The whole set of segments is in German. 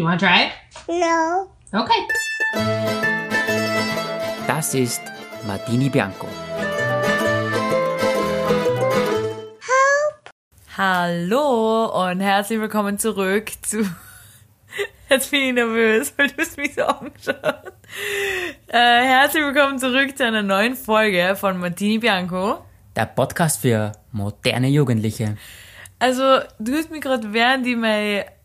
Do you want to try it? No. Okay. Das ist Martini Bianco. Hallo und herzlich willkommen zurück zu. Jetzt bin ich nervös, weil du hast mich so angeschaut. Äh, herzlich willkommen zurück zu einer neuen Folge von Martini Bianco. Der Podcast für moderne Jugendliche. Also, du hast mich gerade, während ich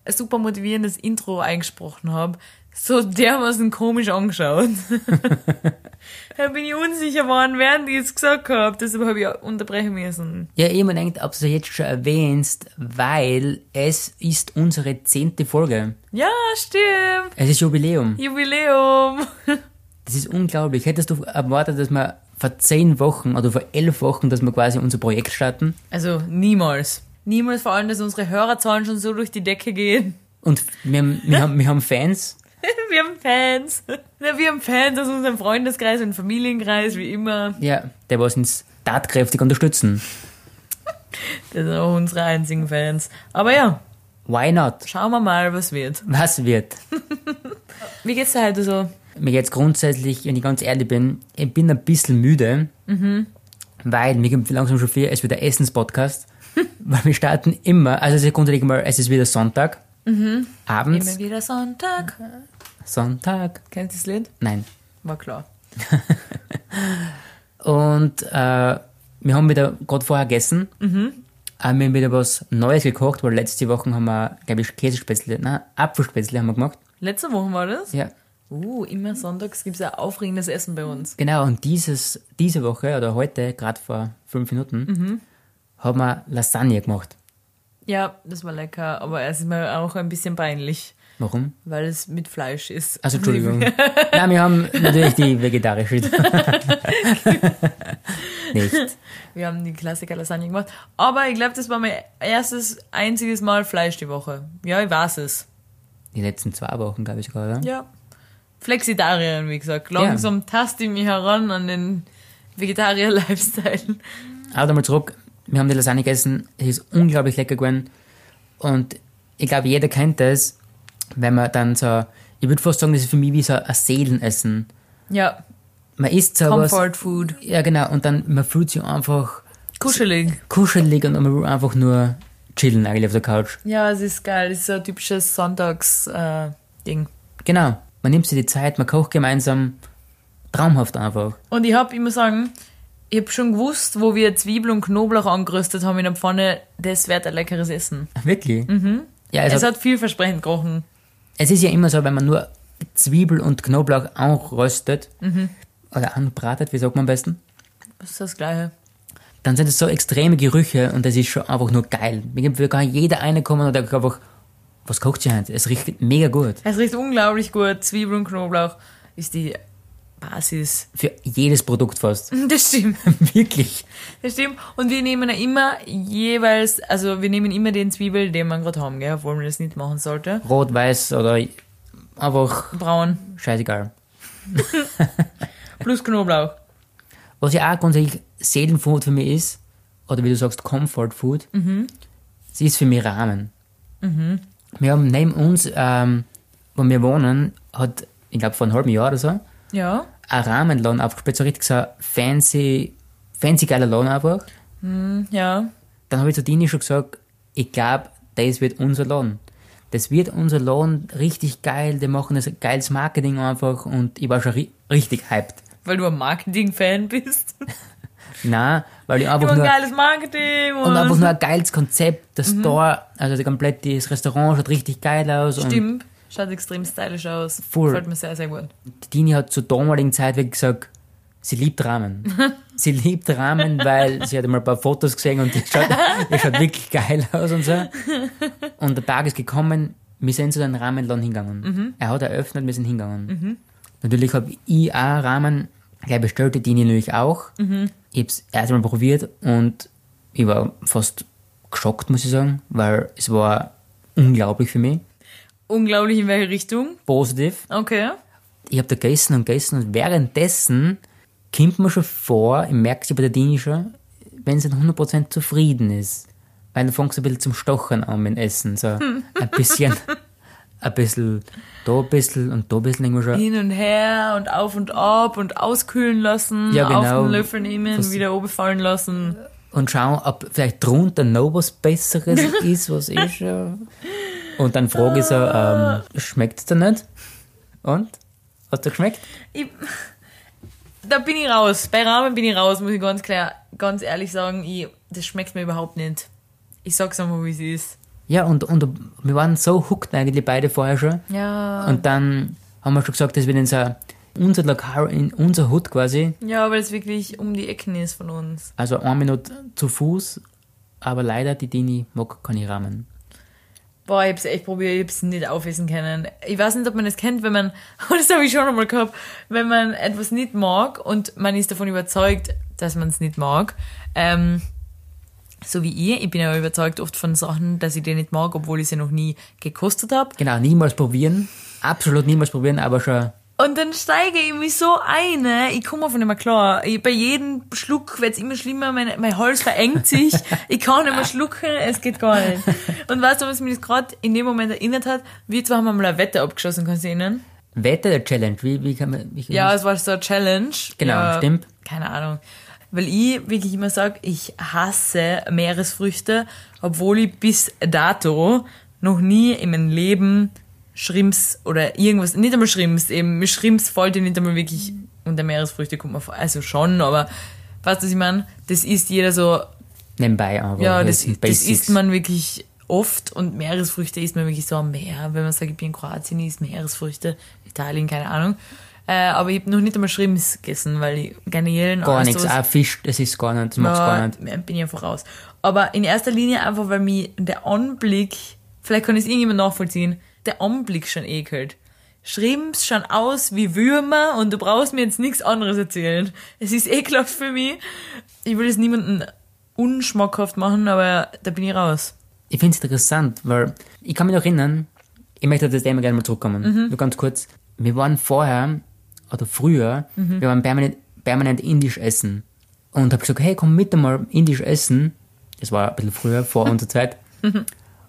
mein super motivierendes Intro eingesprochen habe, so dermaßen komisch angeschaut. da bin ich unsicher geworden, während ich es gesagt habe. Deshalb habe ich unterbrechen müssen. Ja, ich mir denkt, ob du es jetzt schon erwähnst, weil es ist unsere zehnte Folge. Ja, stimmt. Es ist Jubiläum. Jubiläum. Das ist unglaublich. Hättest du erwartet, dass wir vor zehn Wochen oder vor elf Wochen, dass wir quasi unser Projekt starten? Also niemals. Niemals vor allem, dass unsere Hörerzahlen schon so durch die Decke gehen. Und wir haben, wir haben, wir haben Fans. Wir haben Fans. Wir haben Fans aus unserem Freundeskreis und Familienkreis, wie immer. Ja, der was uns tatkräftig unterstützen. Das sind auch unsere einzigen Fans. Aber ja, Why not? schauen wir mal, was wird. Was wird? Wie geht's dir heute so? Mir jetzt grundsätzlich, wenn ich ganz ehrlich bin, ich bin ein bisschen müde, weil mir gibt langsam schon viel, es wird der Essenspodcast, weil wir starten immer, also es grundsätzlich mal, es ist wieder Sonntag, abends, Immer wieder Sonntag. Sonntag, Kennst du das Lied? nein. War klar. Und äh, wir haben wieder gerade vorher gegessen, mhm. wir haben wieder was Neues gekocht, weil letzte Woche haben wir, glaube ich, Käsespätzle, nein, Apfelspätzle haben wir gemacht. Letzte Woche war das? Ja, Uh, immer sonntags gibt's ja aufregendes Essen bei uns. Genau, und dieses, diese Woche oder heute, gerade vor fünf Minuten, haben wir Lasagne gemacht. Ja, das war lecker, aber es ist mir auch ein bisschen peinlich, Warum? weil es mit Fleisch ist. Also Entschuldigung. Nein, wir haben natürlich die vegetarische. Nicht. Wir haben die Klassiker Lasagne gemacht. Aber ich glaube, das war mein erstes, einziges Mal Fleisch die Woche. Ja, ich weiß es. Die letzten zwei Wochen, glaube ich oder? Ja. Flexitarierin, wie gesagt. Langsam taste ich mich heran an den Vegetarier-Lifestyle. Aber nochmal zurück. Wir haben die Lasagne gegessen. Es ist unglaublich lecker geworden. Und ich glaube, jeder kennt das, wenn man dann so, ich würde fast sagen, das ist für mich wie so ein Seelenessen. Ja, Man isst so was. Comfort Food. Ja, genau. Und dann, man fühlt sich einfach Kuschelig. kuschelig und man will einfach nur chillen eigentlich auf der Couch. Ja, es ist geil. Es ist so ein typisches Sonntags-Ding. Genau. Man nimmt sich die Zeit, man kocht gemeinsam. Traumhaft einfach. Und ich hab, ich muss sagen, ich hab schon gewusst, wo wir Zwiebel und Knoblauch angeröstet haben in der Pfanne, das wird ein leckeres Essen. Wirklich? Ja, Es also, hat vielversprechend gerochen. es ist ja immer so, wenn man nur Zwiebel und Knoblauch anröstet oder anbratet, wie sagt man am besten, Das ist das Gleiche. dann sind es so extreme Gerüche und das ist schon einfach nur geil. Mir will gar jeder eine kommen und einfach, was kocht sie heute? Es riecht mega gut. Es riecht unglaublich gut. Zwiebel und Knoblauch ist die Basis. Für jedes Produkt fast. Das stimmt. Wirklich. Das stimmt. Und wir nehmen ja immer jeweils, also wir nehmen immer den Zwiebel, den wir gerade haben, gell, obwohl man das nicht machen sollte. Rot, weiß oder einfach Braun scheißegal. plus Knoblauch. Was ja auch grundsätzlich Seelenfood für mich ist, oder wie du sagst, Comfort Food, sie ist für mich Rahmen. Wir haben neben uns, ähm, wo wir wohnen, hat, ich glaube vor einem halben Jahr oder so, Ja. ein Rahmenladen aufgespielt, so richtig so ein fancy, fancy geiler Laden einfach. Ja. Dann habe ich zu Dini schon gesagt, ich glaube, das wird unser Laden. Das wird unser Laden richtig geil, die machen das geiles Marketing einfach und ich war schon ri richtig hyped. Weil du ein Marketing-Fan bist. Nein, weil ich einfach ein nur, geiles Marketing und, und einfach nur ein geiles Konzept, der Store, also komplett, das Restaurant schaut richtig geil aus und Stimmt. Schaut extrem stylisch aus. Voll. Gefällt mir sehr, sehr gut. die Dini hat zur damaligen Zeit wirklich gesagt, sie liebt Rahmen. sie liebt Rahmen, weil sie hat einmal ein paar Fotos gesehen und das schaut, das schaut wirklich geil aus und so. Und der Tag ist gekommen, wir sind zu den Rahmenladen hingegangen. Er hat eröffnet, wir sind hingegangen. Natürlich habe ich auch Rahmen gleich bestellt, die Dini natürlich auch. Ich habe es erst einmal probiert und ich war fast geschockt, muss ich sagen, weil es war unglaublich für mich. Unglaublich in welche Richtung? Positiv. Okay. ich habe da gegessen und gegessen und währenddessen kommt man schon vor, ich merke es bei der Dini schon, wenn sie nicht 100% zufrieden ist. Weil dann fängt sie ein bisschen zum Stochern an mit dem Essen. So ein bisschen, ein bisschen, da ein bisschen und da ein bisschen irgendwo schon. Hin und her und auf und ab und auskühlen lassen, Ja, auf genau. den Löffel nehmen, Was- wieder oben fallen lassen. Und schauen, ob vielleicht drunter noch was Besseres ist, was eh schon. Und dann frage ich so, ähm, schmeckt's dir nicht? Und? Hast du geschmeckt? Ich, da bin ich raus. Bei Ramen bin ich raus, muss ich ganz klar, ganz ehrlich sagen. Ich, das schmeckt mir überhaupt nicht. Ich sag's einfach, wie es ist. Ja, und, und wir waren so hooked eigentlich beide vorher schon. Ja. Und dann haben wir schon gesagt, dass wir in so unser Lokal, in unser Hut quasi, Ja, weil es wirklich um die Ecken ist von uns. also eine Minute zu Fuß, aber leider die Dini mag keine Ramen. Boah, ich hab's echt probiert, ich hab's nicht aufessen können. Ich weiß nicht, ob man das kennt, wenn man, das habe ich schon einmal gehabt, wenn man etwas nicht mag und man ist davon überzeugt, dass man es nicht mag. Ähm, so wie ich, ich bin ja überzeugt oft von Sachen, dass ich die nicht mag, obwohl ich sie noch nie gekostet habe. Genau, niemals probieren. Absolut niemals probieren, aber schon. Und dann steige ich mich so ein, ich komme einfach nicht mehr klar. Ich, bei jedem Schluck wird's immer schlimmer, mein, mein Hals verengt sich, ich kann nicht mehr schlucken, es geht gar nicht. Und weißt du, was mich das gerade in dem Moment erinnert hat? Wir zwei haben einmal eine Wette abgeschossen, kannst du erinnern? Wette der Challenge, wie, wie kann man. Wie kann Ja, es war so eine Challenge. Genau, ja, stimmt. Keine Ahnung. Weil ich wirklich immer sage, ich hasse Meeresfrüchte, obwohl ich bis dato noch nie in meinem Leben Schrimps oder irgendwas, nicht einmal Schrimps, eben mit Schrimps fällt ja nicht einmal wirklich unter Meeresfrüchte kommt man vor, also schon, aber weißt du, was ich meine? Das isst jeder so, Nebenbei aber. ja, das, sind das Basics. isst man wirklich oft und Meeresfrüchte isst man wirklich so am Meer. Wenn man sagt, ich bin in Kroatien, ich isst Meeresfrüchte, Italien, keine Ahnung. Äh, aber ich habe noch nicht einmal Schrimps gegessen, weil ich Garnelen Gar nichts. Auch Fisch, das ist gar nicht, das mag's gar nicht. ja, bin ich einfach raus. Aber in erster Linie einfach, weil mir der Anblick, vielleicht kann es irgendjemand nachvollziehen, der Anblick schon ekelt. Schrimps schauen aus wie Würmer und du brauchst mir jetzt nichts anderes erzählen. Es ist ekelhaft für mich. Ich will es niemandem unschmackhaft machen, aber da bin ich raus. Ich finde es interessant, weil ich kann mich noch erinnern, ich möchte auf das Thema gerne mal zurückkommen. Mhm. Nur ganz kurz. Wir waren vorher, oder früher, Mhm. wir waren permanent, permanent indisch essen. Und hab gesagt, hey, komm mit einmal indisch essen. Das war ein bisschen früher, vor unserer Zeit.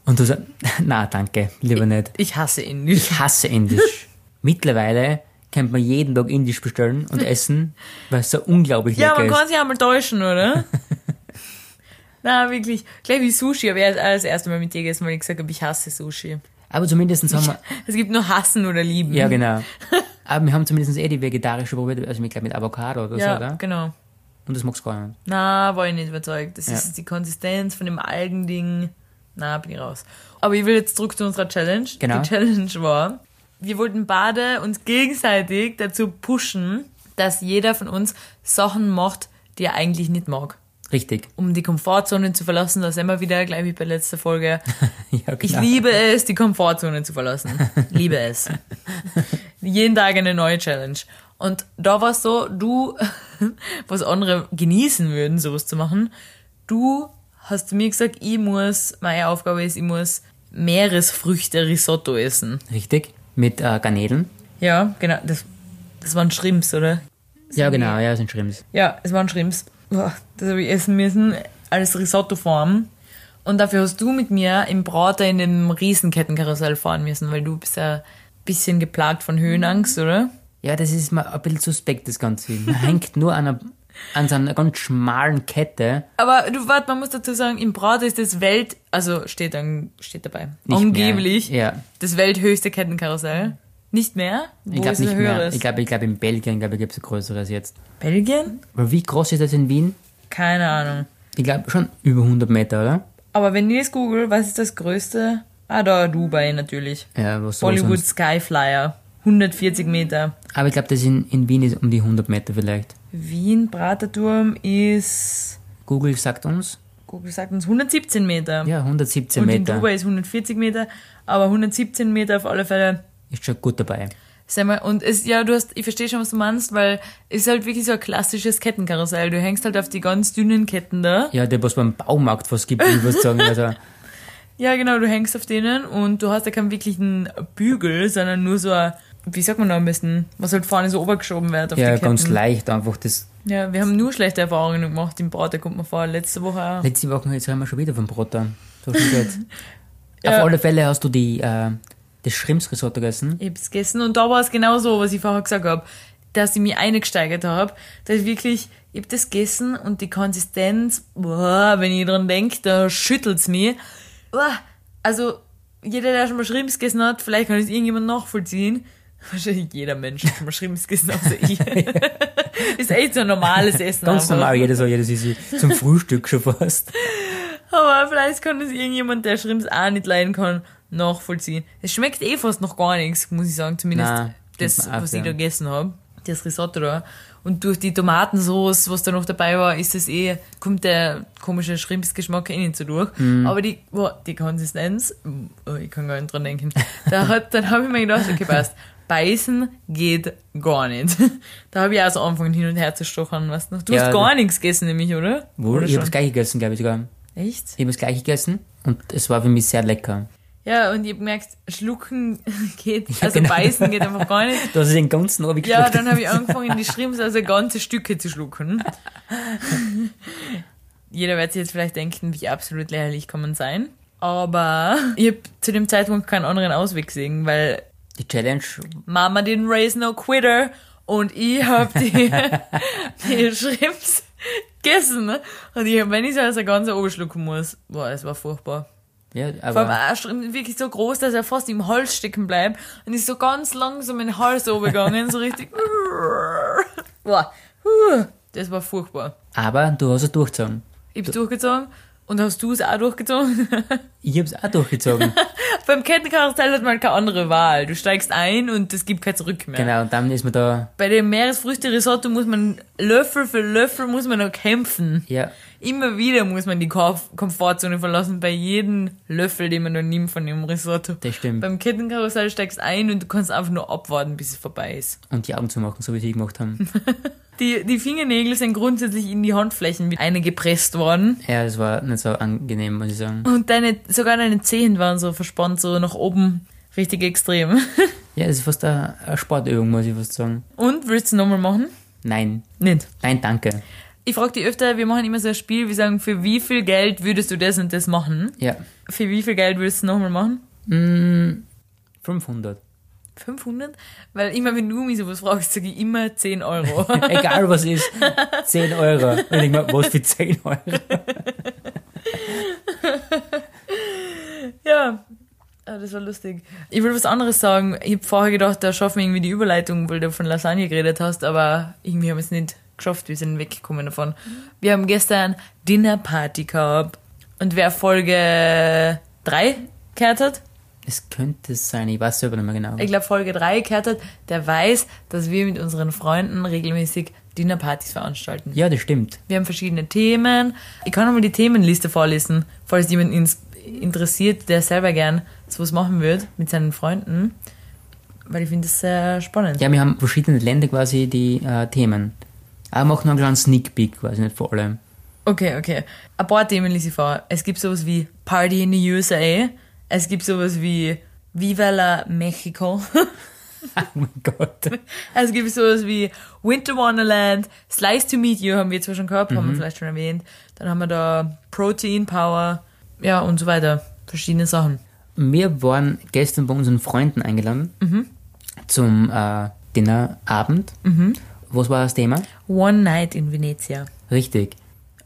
Und du sagst, na danke, lieber nicht. Ich hasse ihn nicht. Ich hasse indisch. Mittlerweile kann man jeden Tag indisch bestellen und essen, weil es so unglaublich Ja, lecker man ist. kann sich einmal täuschen, oder? Na, wirklich. Gleich wie Sushi, aber erst das erste Mal mit dir gegessen, weil ich gesagt habe, ich hasse Sushi. Aber zumindest haben wir, Es gibt nur hassen oder lieben. ja genau. Aber wir haben zumindest eh die vegetarische probiert, also ich glaube mit Avocado oder Ja, so, oder? genau. Und das magst du gar nicht. Na, war ich nicht überzeugt. Das Ja. ist die Konsistenz von dem Algending. Na, bin ich raus. Aber ich will jetzt zurück zu unserer Challenge. Genau. Die Challenge war, wir wollten beide uns gegenseitig dazu pushen, dass jeder von uns Sachen macht, die er eigentlich nicht mag. Richtig. Um die Komfortzone zu verlassen, da sind wir wieder, gleich wie bei letzter Folge. ja, Ich liebe es, die Komfortzone zu verlassen. liebe es. Jeden Tag eine neue Challenge. Und da war es so, du, was andere genießen würden, sowas zu machen, du hast zu mir gesagt, ich muss, meine Aufgabe ist, ich muss Meeresfrüchte-Risotto essen. Richtig. Mit äh, Garnelen. Ja, genau, das, das waren Shrimps, oder? Ja, genau, ja, das sind Shrimps. Ja, es waren Shrimps. Boah, Das habe ich essen müssen, als Risotto-Form. Und dafür hast du mit mir im Brater in dem Riesenkettenkarussell fahren müssen, weil du bist ja ein bisschen geplagt von Höhenangst, oder? Ja, das ist mal ein bisschen suspekt, das Ganze. Man hängt nur an, einer, an so einer ganz schmalen Kette. Aber du, warte, man muss dazu sagen, im Brater ist das Welt, also steht dann, steht dabei, Nicht angeblich, Mehr. Ja, das welthöchste Kettenkarussell. Nicht mehr? Wo ich glaube nicht mehr. Ich glaube, ich glaub, in Belgien glaube gibt es ein größeres jetzt. Belgien? Aber wie groß ist das in Wien? Keine Ahnung. Ich glaube schon über 100 Meter, oder? Aber wenn ich jetzt google, was ist das größte? Ah, da, Dubai natürlich. Ja, was Bollywood sonst? Skyflyer. 140 Meter. Aber ich glaube, das in, in Wien ist um die 100 Meter vielleicht. Wien Praterturm ist, Google sagt uns, Google sagt uns 117 Meter. ja, 117 Und in Meter. Dubai ist 140 Meter, aber 117 Meter auf alle Fälle. Ist schon gut dabei. Mal, und es, ja, du hast, ich verstehe schon, was du meinst, weil es ist halt wirklich so ein klassisches Kettenkarussell. Du hängst halt auf die ganz dünnen Ketten da. Ja, der, was beim Baumarkt was gibt, ich würde sagen. Also, Ja, genau, du hängst auf denen und du hast ja keinen wirklichen Bügel, sondern nur so ein, wie sagt man da am besten, was halt vorne so obergeschoben wird ja, ganz leicht einfach. Das, Ja, wir haben nur schlechte Erfahrungen gemacht im Brater, kommt mir vor, letzte Woche auch. letzte Woche, jetzt haben wir schon wieder vom Brotter. So. Ja. Auf alle Fälle hast du die, äh, das Shrimps-Risotto gegessen. Ich hab's gegessen und da war es genau so, was ich vorher gesagt habe, dass ich mich eingesteigert habe, dass ich wirklich, ich hab das gegessen und die Konsistenz, boah, wenn ich dran denk, da schüttelt's mich. Boah, also, jeder, der schon mal Shrimps gegessen hat, vielleicht kann es irgendjemand nachvollziehen. Wahrscheinlich jeder Mensch hat schon mal gegessen, außer ich. ist echt so ein normales Essen. Ganz einfach. normal, jeder ja, das ist zum Frühstück schon fast. Aber vielleicht kann das irgendjemand, der Shrimps auch nicht leiden kann, nachvollziehen. Es schmeckt eh fast noch gar nichts, muss ich sagen. Zumindest Nein, das, was ich da gegessen habe. Das Risotto da. Und durch die Tomatensauce, was da noch dabei war, ist es eh, kommt der komische Shrimps-Geschmack innen so durch. Mhm. Aber die, boah, die Konsistenz, oh, ich kann gar nicht dran denken. Da hat, dann habe ich mir gedacht, okay, passt. Beißen geht gar nicht. Da habe ich auch so angefangen hin und her zu stochern, weißt du. Du Ja, hast gar nichts gegessen, nämlich, oder? Wohl, oder ich habe das gleiche gegessen, glaube ich sogar. Echt? Ich habe das gleiche gegessen und es war für mich sehr lecker. Ja, und ich hab gemerkt, schlucken geht, also genau. beißen geht einfach gar nicht. Du hast den ganzen Abend Ja, dann habe ich angefangen, die Shrimps also ganze Stücke zu schlucken. Jeder wird sich jetzt vielleicht denken, wie absolut lächerlich kann man sein. Aber ich habe zu dem Zeitpunkt keinen anderen Ausweg gesehen, weil Die Challenge, Mama didn't raise no quitter und ich habe die, die Shrimps gegessen. Und ich hab, wenn ich so also ganz oben schlucken muss, boah, es war furchtbar. ja, Vor allem aber auch wirklich so groß, dass er fast im Hals stecken bleibt und ist so ganz langsam in den Hals obergegangen, so richtig. Boah, das war furchtbar. aber du hast es durchgezogen. Ich hab's durchgezogen und hast du es auch durchgezogen? Ich habe es auch durchgezogen. Beim Kettenkarussell hat man keine andere Wahl. Du steigst ein und es gibt kein Zurück mehr. genau, und dann ist man da, Bei dem Meeresfrüchte-Risotto muss man Löffel für Löffel muss man noch kämpfen. ja, Immer wieder muss man die Komf- Komfortzone verlassen, bei jedem Löffel, den man noch nimmt von dem Risotto. das stimmt. Beim Kettenkarussell steigst ein und du kannst einfach nur abwarten, bis es vorbei ist. Und die Augen zu machen, so wie sie gemacht haben. Die, die Fingernägel sind grundsätzlich in die Handflächen mit eingepresst worden. ja, das war nicht so angenehm, muss ich sagen. Und deine, sogar deine Zehen waren so verspannt, so nach oben. Richtig extrem. Ja, das ist fast eine, Sportübung, muss ich fast sagen. Und, willst du nochmal machen? Nein, Nicht. nein, danke. Ich frage dich öfter, wir machen immer so ein Spiel, wir sagen, für wie viel Geld würdest du das und das machen? Ja, Für wie viel Geld würdest du nochmal machen? mm, 500. 500? Weil immer, wenn du mich sowas fragst, sage ich immer 10 Euro. Egal was ist, 10 Euro. Und ich denke mir, was für 10 Euro? ja. Ah, das war lustig. Ich will was anderes sagen. Ich habe vorher gedacht, da schaffen wir irgendwie die Überleitung, weil du von Lasagne geredet hast, aber irgendwie haben wir es nicht geschafft. Wir sind weggekommen davon. Wir haben gestern Dinnerparty gehabt. Und wer Folge 3 gehört hat, Es könnte sein, ich weiß selber nicht mehr genau. ich glaube Folge 3 gehört hat, der weiß, dass wir mit unseren Freunden regelmäßig Dinnerpartys veranstalten. Ja, das stimmt. Wir haben verschiedene Themen. Ich kann nochmal die Themenliste vorlesen, falls jemand ins interessiert, der selber gern sowas machen wird mit seinen Freunden. Weil ich finde das sehr spannend. Ja, wir haben verschiedene Länder quasi die äh, Themen. Aber machen noch einen kleinen Sneak Peek, quasi nicht vor allem. Okay, okay. Ein paar Themen lese ich vor. Es gibt sowas wie Party in the USA. Es gibt sowas wie Viva la Mexico. Oh mein Gott. Es gibt sowas wie Winter Wonderland, Slice to Meet You haben wir zwar schon gehabt, haben wir vielleicht schon erwähnt. Dann haben wir da Protein Power, ja und so weiter. Verschiedene Sachen. Wir waren gestern bei unseren Freunden eingeladen zum äh, Dinnerabend. Was war das Thema? One Night in Venezia. Richtig.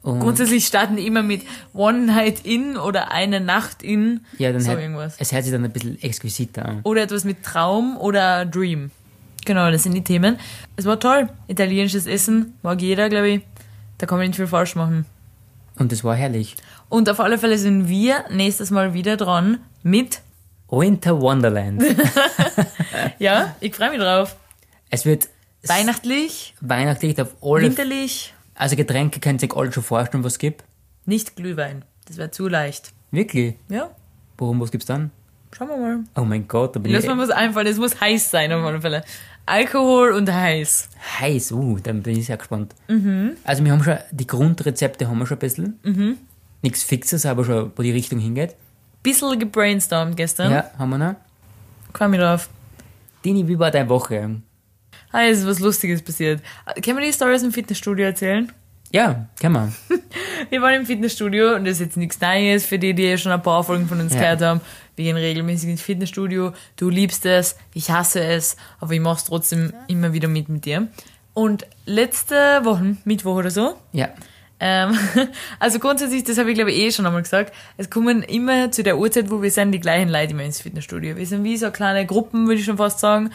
Und Grundsätzlich starten die immer mit One Night in oder eine Nacht in. ja, dann so hört- irgendwas. es hört sich dann ein bisschen exquisiter an. Oder etwas mit Traum oder Dream. Genau, das sind die Themen. Es war toll. Italienisches Essen mag jeder, glaube ich. Da kann man nicht viel falsch machen. Und es war herrlich. Und auf alle Fälle sind wir nächstes Mal wieder dran mit. Winter Wonderland. Ja, ich freue mich drauf. es wird Weihnachtlich, weihnachtlich auf alle. winterlich, Also Getränke könnt ihr euch alle schon vorstellen, was es gibt. nicht Glühwein. Das wäre zu leicht. Wirklich? Ja, Warum, was gibt's dann? schauen wir mal. Oh mein Gott, da bin Lass ich mir was einfallen. Es muss heiß sein auf alle Fälle. Alkohol und heiß. heiß. Uh, dann bin ich sehr gespannt. Mhm. Also wir haben schon, die Grundrezepte haben wir schon ein bisschen. Nichts Fixes, aber schon, wo die Richtung hingeht. Bissl gebrainstormt gestern. Ja, haben wir noch. Freue mich drauf. Dini, wie war deine Woche? Ah, es ist was Lustiges passiert. Können wir die Story aus dem Fitnessstudio erzählen? Ja, kann man. Wir waren im Fitnessstudio und das ist jetzt nichts Neues für die, die schon ein paar Folgen von uns Ja. gehört haben. wir gehen regelmäßig ins Fitnessstudio, du liebst es, ich hasse es, aber ich mach's trotzdem immer wieder mit mit dir. Und letzte Woche, Mittwoch oder so, Ja. ähm, also grundsätzlich, das habe ich glaube ich eh schon einmal gesagt, es kommen immer zu der Uhrzeit, wo wir sind, die gleichen Leute immer ins Fitnessstudio. Wir sind wie so kleine Gruppen, würde ich schon fast sagen,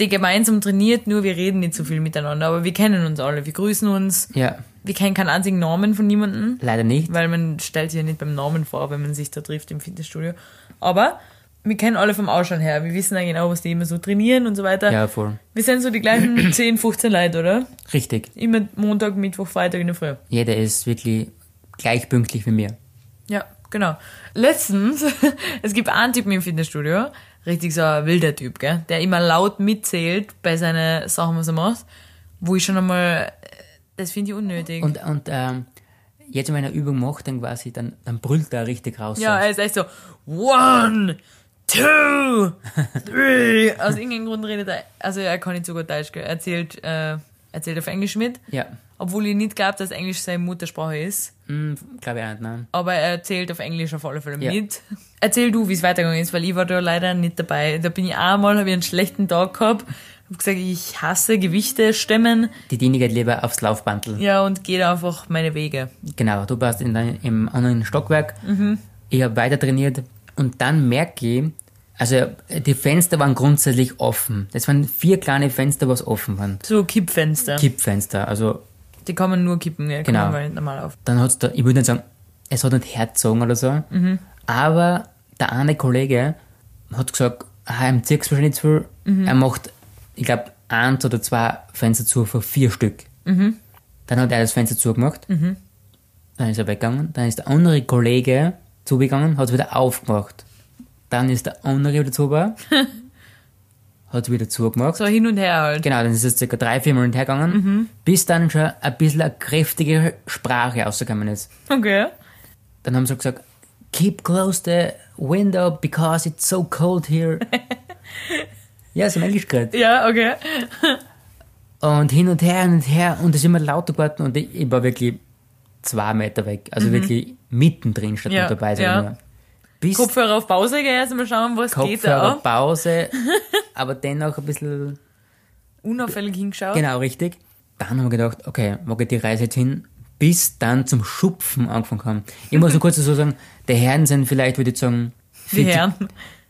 die gemeinsam trainiert, nur wir reden nicht so viel miteinander, aber wir kennen uns alle, wir grüßen uns, Ja. wir kennen keinen einzigen Namen von niemandem, Leider nicht. weil man stellt sich ja nicht beim Namen vor, wenn man sich da trifft im Fitnessstudio. Aber wir kennen alle vom Ausschauen her, wir wissen ja genau, was die immer so trainieren und so weiter. Ja, voll. Wir sind so die gleichen 10, 15 Leute, oder? Richtig. Immer Montag, Mittwoch, Freitag in der Früh. Jeder ist wirklich gleich pünktlich wie mir. Ja, genau. Letztens, es gibt einen Typen im Fitnessstudio, richtig so ein wilder Typ, gell, der immer laut mitzählt bei seinen Sachen, was er macht, wo ich schon einmal, das finde ich unnötig. Und, und ähm, jetzt, wenn er Übung macht, dann quasi, dann, dann brüllt er richtig raus. ja, er ist echt so, one, two, three. Aus irgendeinem Grund redet er, also er kann nicht so gut Deutsch, gell, er erzählt, äh, erzählt auf Englisch mit, Ja. Obwohl ich nicht glaube, dass Englisch seine Muttersprache ist. Hm, Glaube ich auch nicht, nein. aber er erzählt auf Englisch auf alle Fälle Ja. mit. Erzähl du, wie es weitergegangen ist, weil ich war da leider nicht dabei. Da bin ich einmal, habe ich einen schlechten Tag gehabt, habe gesagt, ich hasse Gewichte stemmen, Die Dini geht lieber aufs Laufbandel. ja, und gehe einfach meine Wege. Genau, du warst in dein, im anderen Stockwerk. Mhm. Ich habe weiter trainiert und dann merke ich, also die Fenster waren grundsätzlich offen. Das waren vier kleine Fenster, was offen waren. So Kippfenster. Kippfenster. Also Die kann man nur kippen, ja, Genau. nicht normal auf. dann hat's da, ich würde nicht sagen, es hat nicht herzogen oder so, Mhm. aber der eine Kollege hat gesagt, ah, ihm zieht's wahrscheinlich zu viel. Mhm. Er macht, ich glaube, eins oder zwei Fenster zu für vier Stück. Mhm. Dann hat er das Fenster zugemacht. Dann ist er weggegangen. Dann ist der andere Kollege zugegangen, hat es wieder aufgemacht. Dann ist der andere wieder zugegangen, hat wieder zugemacht. So hin und her halt. Genau, dann ist es circa drei, vier Mal hin und her gegangen, bis dann schon ein bisschen eine kräftige Sprache rausgekommen ist. Okay. Dann haben sie gesagt, keep close the window because it's so cold here. ja, so Englisch geredet. Ja, okay. Und hin und her, hin und her und es ist immer lauter geworden und ich, ich war wirklich zwei Meter weg. Also wirklich mittendrin statt Mhm. Ja, dabei sein. ja. nur. Bis Kopfhörer auf Pause gehen, erst mal schauen, was geht Kopfhörer, da. Pause, aber dennoch ein bisschen, Unauffällig hingeschaut. genau richtig. Dann haben wir gedacht, okay, wo geht die Reise jetzt hin? Bis dann zum Schupfen angefangen haben. Ich muss nur kurz dazu sagen, die Herren sind vielleicht, würde ich sagen, Die 40, Herren.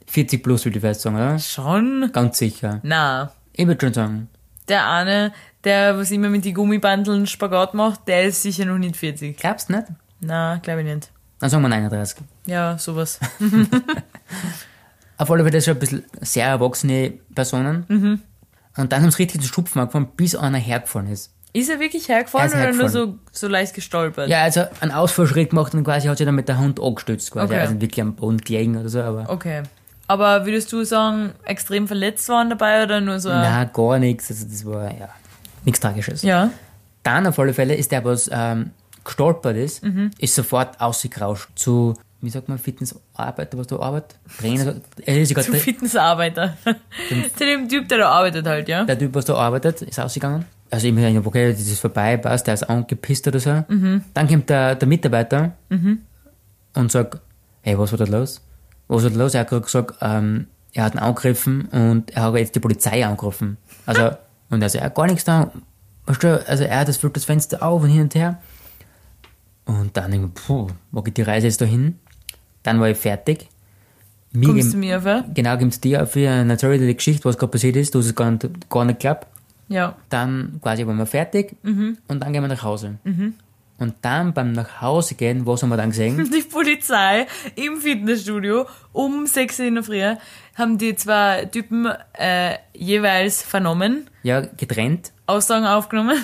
40 plus, würde ich fast sagen, oder? Schon? Ganz sicher. Na. Ich würde schon sagen. Der eine, der was immer mit die Gummibandeln Spagat macht, der ist sicher noch nicht 40. Glaubst du nicht? Na, glaube ich nicht. Dann sagen wir 39. Ja, sowas. Auf alle Fälle das schon ein bisschen sehr erwachsene Personen. Mhm. Und dann haben sie richtig zu Schupfen angefangen, bis einer hergefahren ist. Ist er wirklich hergefahren Er ist oder nur so, so leicht gestolpert? Ja, also einen Ausfallschritt gemacht und quasi hat sich dann mit der Hand angestützt, quasi. Okay. Also wirklich am Boden gelegen oder so, aber. Okay. Aber würdest du sagen, extrem verletzt waren dabei oder nur so? ein- Nein, gar nichts. Also das war, ja, nichts Tragisches. Ja. Dann auf alle Fälle ist der, was ähm, gestolpert ist, Mhm. ist sofort ausgerauscht zu, wie sagt man, Fitnessarbeiter, was du arbeitet? Trainer, er ist sogar Zum Fitnessarbeiter. Zu dem Typ, der da arbeitet halt, ja? der Typ, was da arbeitet, ist ausgegangen. Also ich mir okay, das ist vorbei, passt, der ist angepisst oder so. Dann kommt der, der Mitarbeiter und sagt, hey, was war da los? Was war da los? Er hat gerade gesagt, ähm, er hat ihn angegriffen und er hat jetzt die Polizei angerufen. Also, und er sagt, er hat gar nichts da. Weißt du, also er hat das, das Fenster auf und hin und her. Und dann denke ich, puh, wo geht die Reise jetzt da hin? Dann war ich fertig. Mir Kommst du mir auf? Genau, gibt's dir für eine Story die Geschichte, was gerade passiert ist, du hast es gar nicht, gar nicht geglaubt. Ja. Dann quasi waren wir fertig Mhm. und dann gehen wir nach Hause. Und dann beim nach Hause gehen, was haben wir dann gesehen? Die Polizei im Fitnessstudio um 6 Uhr in der Früh haben die zwei Typen äh, jeweils vernommen, ja, getrennt. Aussagen aufgenommen.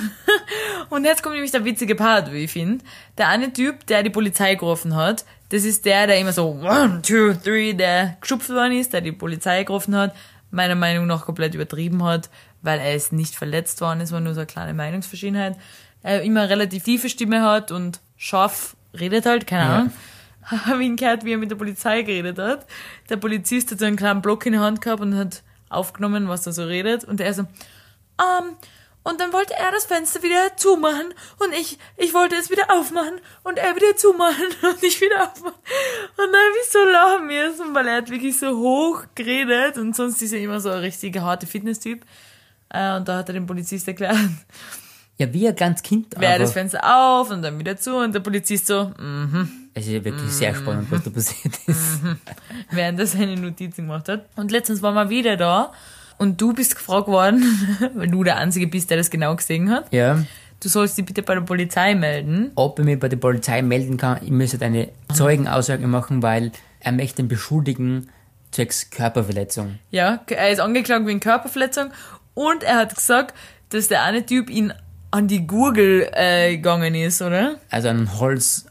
Und jetzt kommt nämlich der witzige Part, wie ich finde. Der eine Typ, der die Polizei gerufen hat, das ist der, der immer so one, two, three, der geschupft worden ist, der die Polizei gerufen hat, meiner Meinung nach komplett übertrieben hat, weil er ist nicht verletzt worden, es war nur so eine kleine Meinungsverschiedenheit. Er immer relativ tiefe Stimme hat und scharf redet halt, keine Ja. Ahnung. Habe ihn gehört, wie er mit der Polizei geredet hat. Der Polizist hat so einen kleinen Block in der Hand gehabt und hat aufgenommen, was er so redet. Und er so, um, Und dann wollte er das Fenster wieder zumachen und ich, ich wollte es wieder aufmachen und er wieder zumachen und ich wieder aufmachen. Und dann habe ich so lachen müssen, weil er hat wirklich so hoch geredet und sonst ist er immer so ein richtiger harte Fitness-Typ. Äh, Und da hat er dem Polizist erklärt, Ja, wie ein kleines Kind. wer das. Fenster auf und dann wieder zu und der Polizist so, mm, Es ist wirklich sehr spannend, was da passiert ist. während er seine Notizen gemacht hat. Und letztens waren wir wieder da und du bist gefragt worden, weil du der Einzige bist, der das genau gesehen hat. Ja. Du sollst dich bitte bei der Polizei melden. Ob ich mich bei der Polizei melden kann, ich müsste eine Zeugenaussage machen, weil er möchte ihn beschuldigen zwecks Körperverletzung. Ja, er ist angeklagt wegen Körperverletzung und er hat gesagt, dass der eine Typ ihn an die Gurgel äh, gegangen ist, oder? Also an Holz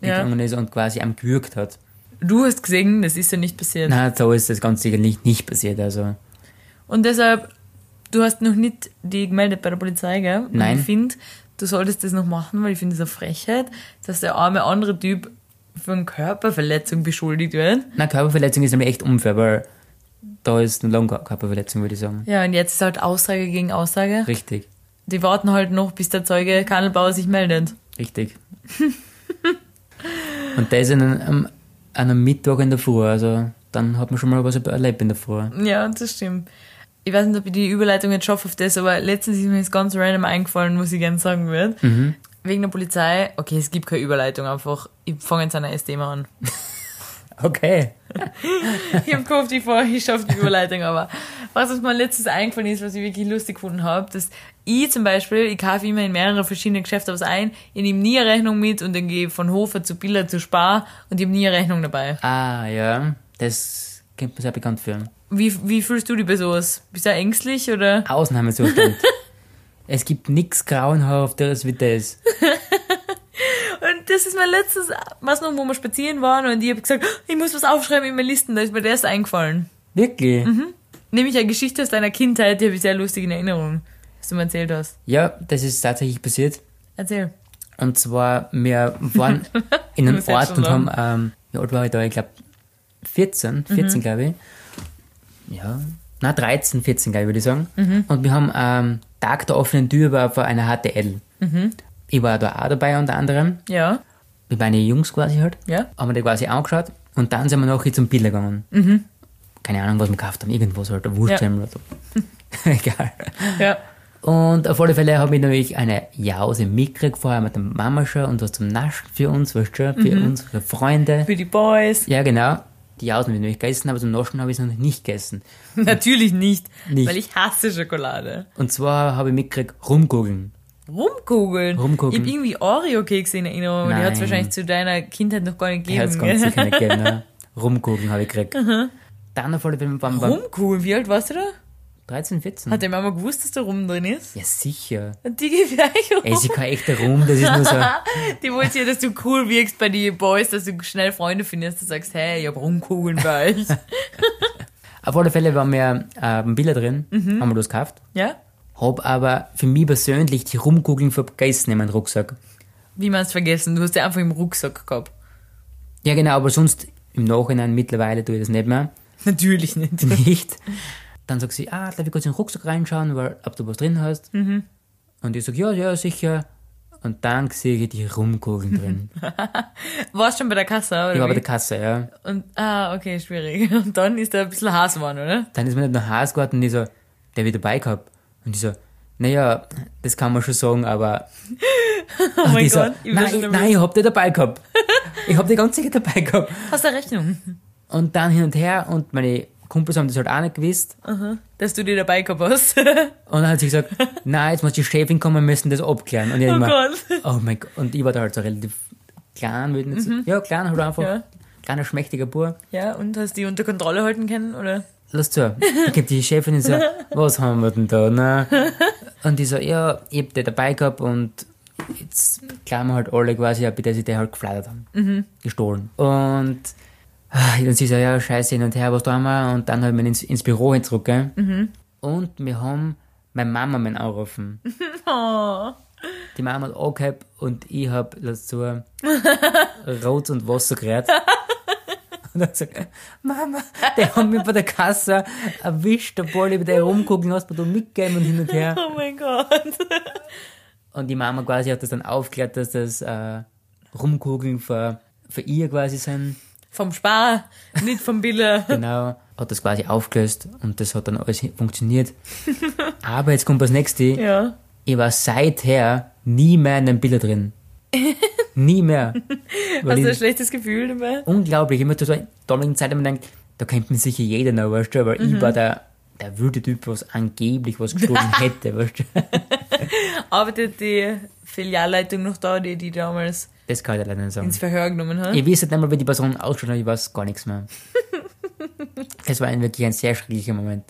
Ja. gegangen ist und quasi am gewürgt hat. Du hast gesehen, das ist ja nicht passiert. Na, so ist das ganz sicher nicht, nicht passiert. Also Und deshalb, du hast noch nicht die gemeldet bei der Polizei, gell? Und Nein. Ich finde, du solltest das noch machen, weil ich finde es eine Frechheit, dass der arme andere Typ von Körperverletzung beschuldigt wird. Na, Körperverletzung ist nämlich echt unfair, weil da ist eine lange Körperverletzung, würde ich sagen. Ja, und jetzt ist halt Aussage gegen Aussage. Richtig, Die warten halt noch, bis der Zeuge Kandelbauer sich meldet. richtig. und das an einem, an einem Mittwoch in der Früh, also dann hat man schon mal was erlebt in der Früh. Ja, das stimmt. Ich weiß nicht, ob ich die Überleitung jetzt schaffe auf das, aber letztens ist mir jetzt ganz random eingefallen, was ich gerne sagen würde. Wegen der Polizei, okay, es gibt keine Überleitung, einfach, ich fange jetzt an ein Thema an. Okay. Ich habe gehofft, ich, ich schaffe die Überleitung, aber was uns mal letztes eingefallen ist, was ich wirklich lustig gefunden habe, dass ich zum Beispiel, ich kaufe immer in mehrere verschiedene Geschäfte was ein, ich nehme nie eine Rechnung mit und dann gehe von Hofer zu Biller zu Spar und ich habe nie eine Rechnung dabei. Ah, ja, das kennt man sehr bekannt für. Wie, wie fühlst du dich bei sowas? Bist du ängstlich oder? Ausnahmezustand. es gibt nichts Grauenhafteres wie das. Das ist mir letztens, was noch, wo wir spazieren waren und ich habe gesagt, ich muss was aufschreiben in meine Listen, da ist mir das eingefallen. Wirklich? Nämlich eine Geschichte aus deiner Kindheit, die habe ich sehr lustig in Erinnerung, was du mir erzählt hast. Ja, das ist tatsächlich passiert. Erzähl. Und zwar, wir waren in einem Ort und haben, ähm, wie alt war ich da? Ich glaube 14, 14 glaube ich. Ja, na 13, 14 glaube ich, würde ich sagen. Und wir haben ähm, Tag der offenen Tür war vor einer HTL. Ich war da auch dabei unter anderem. Ja, Wir waren die Jungs quasi halt. ja. Haben wir die quasi angeschaut und dann sind wir nachher zum Biller gegangen. Keine Ahnung, was wir gekauft haben, irgendwas halt, ein Wurstsemmel oder so. Egal. Ja. Und auf alle Fälle habe ich natürlich eine Jause mitgekriegt, vorher mit der Mama schon und was zum Naschen für uns, weißt du, für unsere Freunde. Für die Boys. Ja, genau. Die Jausen habe ich nämlich gegessen, aber zum Naschen habe ich es noch nicht gegessen. Natürlich nicht, Nicht. weil ich hasse Schokolade. Und zwar habe ich mitgekriegt, rumgoogeln. Rumkugeln. Rumkugeln. Ich habe irgendwie Oreo-Kekse in Erinnerung, aber die hat es Nein. wahrscheinlich zu deiner Kindheit noch gar nicht Die hat gegeben. es sicher nicht gegeben. ne? Rumgoogeln habe ich gekriegt. Dann auf alle Fälle wir Rumkugeln, wie alt warst du da? 13, 14. Hat die Mama gewusst, dass da Rum drin ist? ja, sicher. Und die gibt gleich Rum. Ey, ist ja kein echter Rum, das ist nur so. Die wollte ja, dass du cool wirkst bei den Boys, dass du schnell Freunde findest, du sagst, hey, ich hab Rumkugeln bei euch. Auf alle Fälle waren wir äh, ein Bilder drin, haben wir das gekauft. ja? Hab aber für mich persönlich die Rumkugeln vergessen in meinem Rucksack. Wie man es vergessen? Du hast ja einfach im Rucksack gehabt. Ja, genau, aber sonst im Nachhinein mittlerweile tue ich das nicht mehr. Natürlich nicht. Nicht. Dann sagt sie, ah, darf ich kurz in den Rucksack reinschauen, weil, ob du was drin hast? Und ich sag, ja, ja, sicher. Und dann sehe ich die Rumkugeln drin. Warst schon bei der Kasse, oder? Ich war bei der Kasse, ja. Und, ah, okay, schwierig. Und dann ist da ein bisschen Hass geworden, oder? Dann ist mir nicht nach Hause geworden und ich so, der wird dabei gehabt. Und ich so, naja, das kann man schon sagen, aber. Oh mein ich so, Gott, ich bin nein, nein, ich hab die dabei gehabt. Ich hab die ganz sicher dabei gehabt. Hast du eine Rechnung? Und dann hin und her und meine Kumpels haben das halt auch nicht gewusst. Dass du die dabei gehabt hast. Und dann hat sie gesagt, nein, jetzt muss die Chefin kommen, wir müssen das abklären. Und ich Oh immer, Gott. oh mein Gott. Und ich war da halt so relativ klein, würde ich nicht sagen. Ja, klein, halt einfach. Ja. Kleiner, schmächtiger Bub. Ja, und hast die unter Kontrolle halten können, oder? Lass zu. Ich geb die Chefin und so, was haben wir denn da? Na? Und die so, ja, ich hab die dabei gehabt und jetzt klagen wir halt alle quasi, ab, dass sie die halt geflattert haben. Gestohlen. Und ah, dann sie so, ja, scheiße, hin und her, was tun wir? Und dann halt wir ins, ins Büro hin zurück, gell? Und wir haben meine Mama meinen angerufen. Oh. Die Mama hat angehabt und ich hab dazu Rot und Wasser gerät. Und dann sagt Mama, die haben mich bei der Kasse erwischt, obwohl ich bei der rumgucken hast, du mitgegeben und hin und her. Oh mein Gott. Und die Mama quasi hat das dann aufgeklärt, dass das äh, Rumkugeln für, für ihr quasi sind. Vom Spar, nicht vom Biller. Genau. Hat das quasi aufgelöst und das hat dann alles funktioniert. Aber jetzt kommt das nächste. Ja. Ich war seither nie mehr in den Bilder drin. nie mehr. Hast du ein schlechtes Gefühl dabei? unglaublich. Ich mir so in damaligen Zeit immer gedacht, da kennt mich sicher jeder noch, weißt du, weil Mhm. ich war der, der wilde Typ, was angeblich was gestohlen hätte, weißt du. Arbeitet die Filialleitung noch da, die die damals Das kann ich leider nicht sagen. ins Verhör genommen hat? Ich weiß nicht mal, wie die Person ausschaut, aber ich weiß gar nichts mehr. Es war ein, wirklich ein sehr schrecklicher Moment.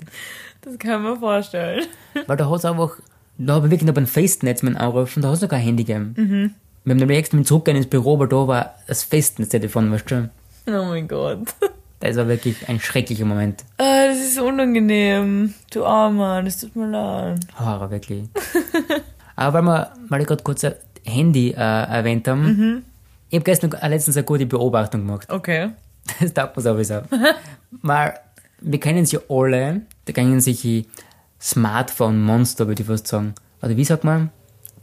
Das kann man vorstellen. Weil da hat es einfach, da habe ich wirklich noch beim Festnetz meinen Anruf und da hast du kein Handy gegeben. Wir haben dann extra mit zurückgehen ins Büro, weil da war das Festnetztelefon, weißt du. Oh mein Gott. Das war wirklich ein schrecklicher Moment. Ah, das ist unangenehm. Du Armer, das tut mir leid. Horror, wirklich. Aber weil wir, weil ich gerade kurz ein Handy äh, erwähnt haben, ich habe gestern äh, letztens eine gute Beobachtung gemacht. Okay. Das taugt mir sowieso. Weil wir kennen sie alle, da kennen sich die Smartphone-Monster, würde ich fast sagen. Oder wie sagt man?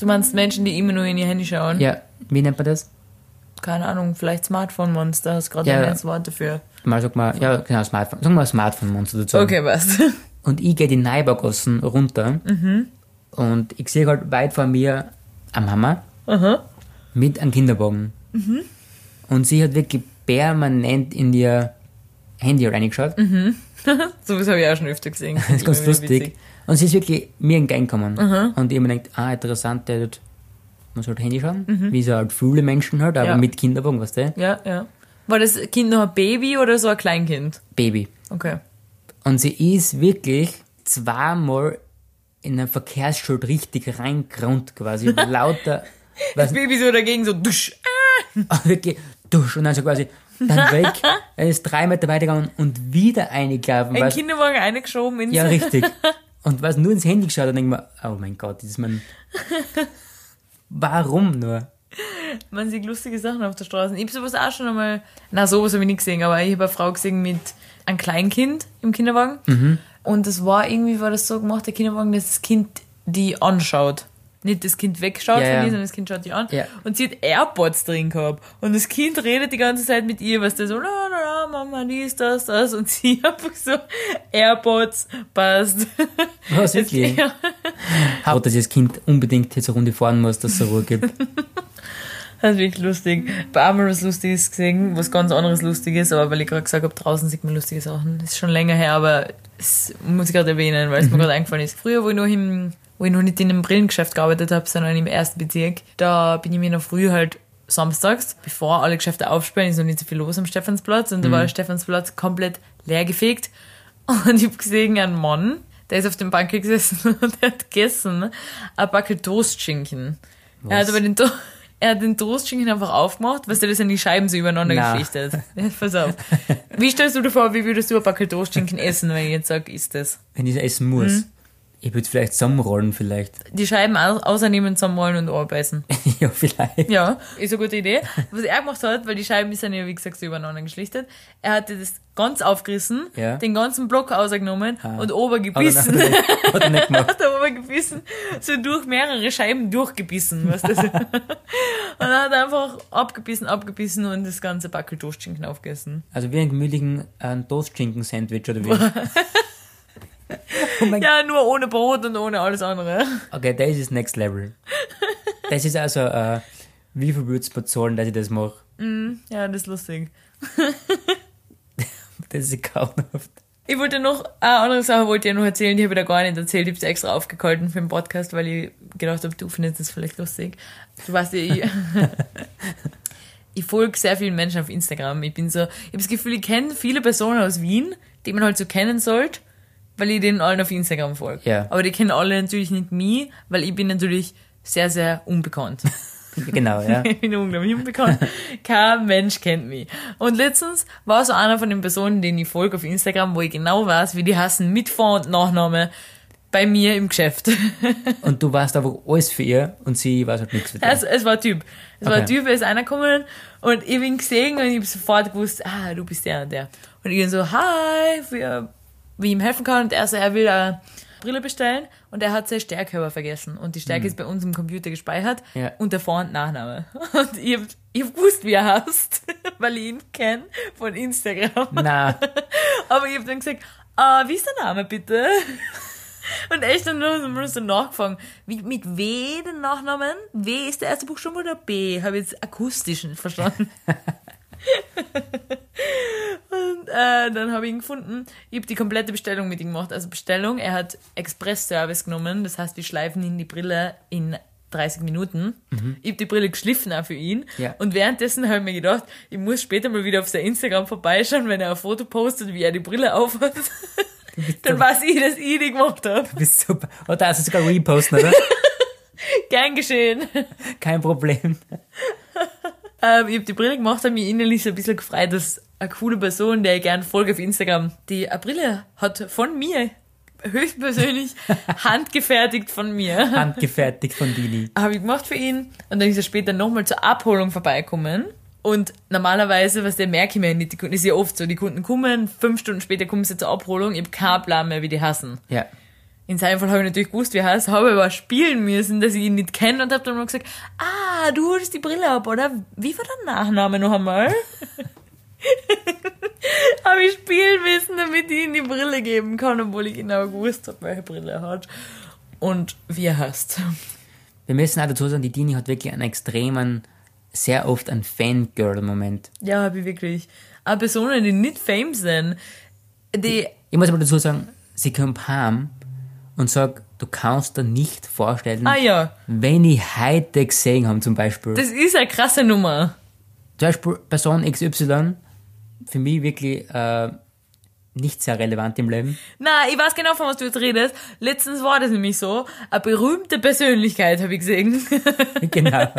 Du meinst Menschen, die immer nur in ihr Handy schauen? Ja, wie nennt man das? Keine Ahnung, vielleicht Smartphone-Monster, hast gerade Ja. ein Wort dafür. Mal sagt man, ja, genau, Smartphone. Sagen wir Smartphone-Monster dazu. Okay, was? Und ich gehe die Neubaugassen runter und ich sehe halt weit vor mir eine Mama Aha. mit einem Kinderwagen. Und sie hat wirklich permanent in ihr Handy reingeschaut. So was habe ich auch schon öfter gesehen. Das ist ganz lustig. Und sie ist wirklich mir entgegengekommen. Und ich habe mir gedacht, ah, interessant, der hat, man sollte Handy schauen, wie so halt viele Menschen halt, aber Ja. mit Kinderwagen, weißt du, Ja, ja. War das Kind noch ein Baby oder so ein Kleinkind? Baby. Okay. Und sie ist wirklich zweimal in ein Verkehrsschild richtig reingerundt quasi. Lauter, Das Baby so dagegen so dusch. wirklich dusch und dann so quasi, dann weg. Er ist drei Meter weitergegangen und wieder eingelaufen. Ein Kinderwagen eingeschoben ins Ja, richtig. Und was nur ins Handy geschaut und denke mir, oh mein Gott, das ist mein. Warum nur? Man sieht lustige Sachen auf der Straße. Ich habe sowas auch schon einmal, na sowas habe ich nicht gesehen, aber ich habe eine Frau gesehen mit einem Kleinkind im Kinderwagen. Mhm. Und das war irgendwie, war das so gemacht, der Kinderwagen, dass das Kind die anschaut. Nicht das Kind wegschaut Ja, von ihr, sondern das Kind schaut die an. Ja. Und sie hat AirPods drin gehabt. Und das Kind redet die ganze Zeit mit ihr, was der so, la, la, la, Mama, dies, das, das. Und sie einfach so, AirPods, passt. Was, wirklich? Ja. Haut, dass das Kind unbedingt jetzt eine Runde fahren muss, dass es Ruhe gibt. Das ist wirklich lustig. Bei einmal was Lustiges gesehen, was ganz anderes Lustiges, aber weil ich gerade gesagt habe, draußen sieht man lustige Sachen. Das ist schon länger her, aber das muss ich gerade erwähnen, weil es mir gerade eingefallen ist. Früher, wo ich noch im, wo ich noch nicht in einem Brillengeschäft gearbeitet habe, sondern im ersten Bezirk, da bin ich mir noch früh halt samstags, bevor alle Geschäfte aufsperren, ist noch nicht so viel los am Stephansplatz und da war der Stephansplatz komplett leergefegt und ich habe gesehen einen Mann, der ist auf dem Bank gesessen und der hat gegessen ein Backel Toastschinken. Er hat Was? aber den, To- er hat den Toastschinken einfach aufgemacht, weißt du, das sind die Scheiben so übereinander Na. geschichtet. Pass auf. Wie stellst du dir vor, wie würdest du ein Backel Toastschinken essen, wenn ich jetzt sage, ist das? Wenn ich es essen muss. Ich würde vielleicht zusammenrollen, vielleicht. Die Scheiben au- außernehmen, zusammenrollen und anbeißen. ja, vielleicht. Ja, ist eine gute Idee. Was er gemacht hat, weil die Scheiben sind ja, wie gesagt, so übereinander geschlichtet, er hatte das ganz aufgerissen, Ja. den ganzen Block ausgenommen Ah. und oben Hat er nicht- Hat er nicht gemacht. hat er oben gebissen, so durch mehrere Scheiben durchgebissen, weißt du. und dann hat er einfach abgebissen, abgebissen und das ganze Backel Toastschinken aufgegessen. Also wie ein gemütlichen äh, Toast-Schinken-Sandwich oder wie? Oh Ja, nur ohne Brot und ohne alles andere. Okay, das ist Next Level. Das ist also, äh, wie viel würdest du bezahlen, dass ich das mache? Ja, das ist lustig. Das ist grauenhaft. Ich wollte noch, eine andere Sache wollte ich noch erzählen, die habe ich da gar nicht erzählt. Ich habe es extra aufgehalten für den Podcast, weil ich gedacht habe, du findest das vielleicht lustig. Du weißt ja, ich, ich folge sehr vielen Menschen auf Instagram. Ich bin so, ich habe das Gefühl, ich kenne viele Personen aus Wien, die man halt so kennen sollte, weil ich denen allen auf Instagram folge. Ja. Aber die kennen alle natürlich nicht mich, weil ich bin natürlich sehr, sehr unbekannt. Genau, ja. Ich bin unglaublich unbekannt. Kein Mensch kennt mich. Und letztens war so einer von den Personen, denen ich folge auf Instagram, wo ich genau weiß, wie die heißen, mit Vor- und Nachname. bei mir im Geschäft. Und du warst einfach alles für ihr und sie war halt nichts für dich. Also, es war ein Typ. Es war ein Okay. Typ, er ist einer gekommen und ich bin gesehen und ich habe sofort gewusst, ah, du bist der und der. Und ich dann so, hi, wie, wie ihm helfen kann. Und er so, er will eine Brille bestellen und er hat seine Stärke aber vergessen. Und die Stärke ist bei uns im Computer gespeichert Mhm. Ja. und der Vor- und Nachname. Und ich hab, ich hab gewusst, wie er heißt, weil ich ihn kenne von Instagram. Na, Aber ich habe dann gesagt, ah, wie ist der Name bitte? Und echt dann nur so, nachgefragt, wie, mit W den Nachnamen? W ist der erste Buchstabe oder B? Habe ich jetzt akustisch nicht verstanden. Und äh, dann habe ich ihn gefunden. Ich habe die komplette Bestellung mit ihm gemacht. Also Bestellung, er hat Express-Service genommen. Das heißt, wir schleifen ihn die Brille in 30 Minuten. Ich habe die Brille geschliffen auch für ihn. Ja. Und währenddessen habe ich mir gedacht, ich muss später mal wieder auf sein Instagram vorbeischauen, wenn er ein Foto postet, wie er die Brille aufhat. Dann weiß ich, dass ich die gemacht habe. du bist super. Oh, da hast du sogar reposten, oder? Gern geschehen. Kein Problem. Ähm, ich habe die Brille gemacht, habe mich innerlich so ein bisschen gefreut, dass eine coole Person, der ich gerne folge auf Instagram, die eine Brille hat von mir, höchstpersönlich, handgefertigt von mir. Handgefertigt von Dini. habe ich gemacht für ihn und dann ist er später nochmal zur Abholung vorbeikommen. Und normalerweise, was der merke ich mir nicht, die Kunden, ist ja oft so, die Kunden kommen, fünf Stunden später kommen sie zur Abholung, ich habe keinen Plan mehr, wie die hassen. Ja. In seinem Fall habe ich natürlich gewusst, wie er heißt, habe aber spielen müssen, dass ich ihn nicht kenne und habe dann mal gesagt, ah, du holst die Brille ab, oder? Wie war dein Nachname noch einmal? habe ich spielen müssen, damit ich ihm die Brille geben kann, obwohl ich genau gewusst habe, welche Brille er hat und wie er heißt. Wir müssen auch dazu sagen, die Dini hat wirklich einen extremen, sehr oft einen Fangirl-Moment. Ja, habe ich wirklich. Aber Personen, die nicht fame sind, die, Ich muss aber dazu sagen, sie kommt heim und sagt, du kannst dir nicht vorstellen, ah ja, wenn ich heute gesehen habe, zum Beispiel. das ist eine krasse Nummer. zum Beispiel Person XY, für mich wirklich äh, nicht sehr relevant im Leben. Na, ich weiß genau, von was du jetzt redest. Letztens war das nämlich so. Eine berühmte Persönlichkeit habe ich gesehen. genau.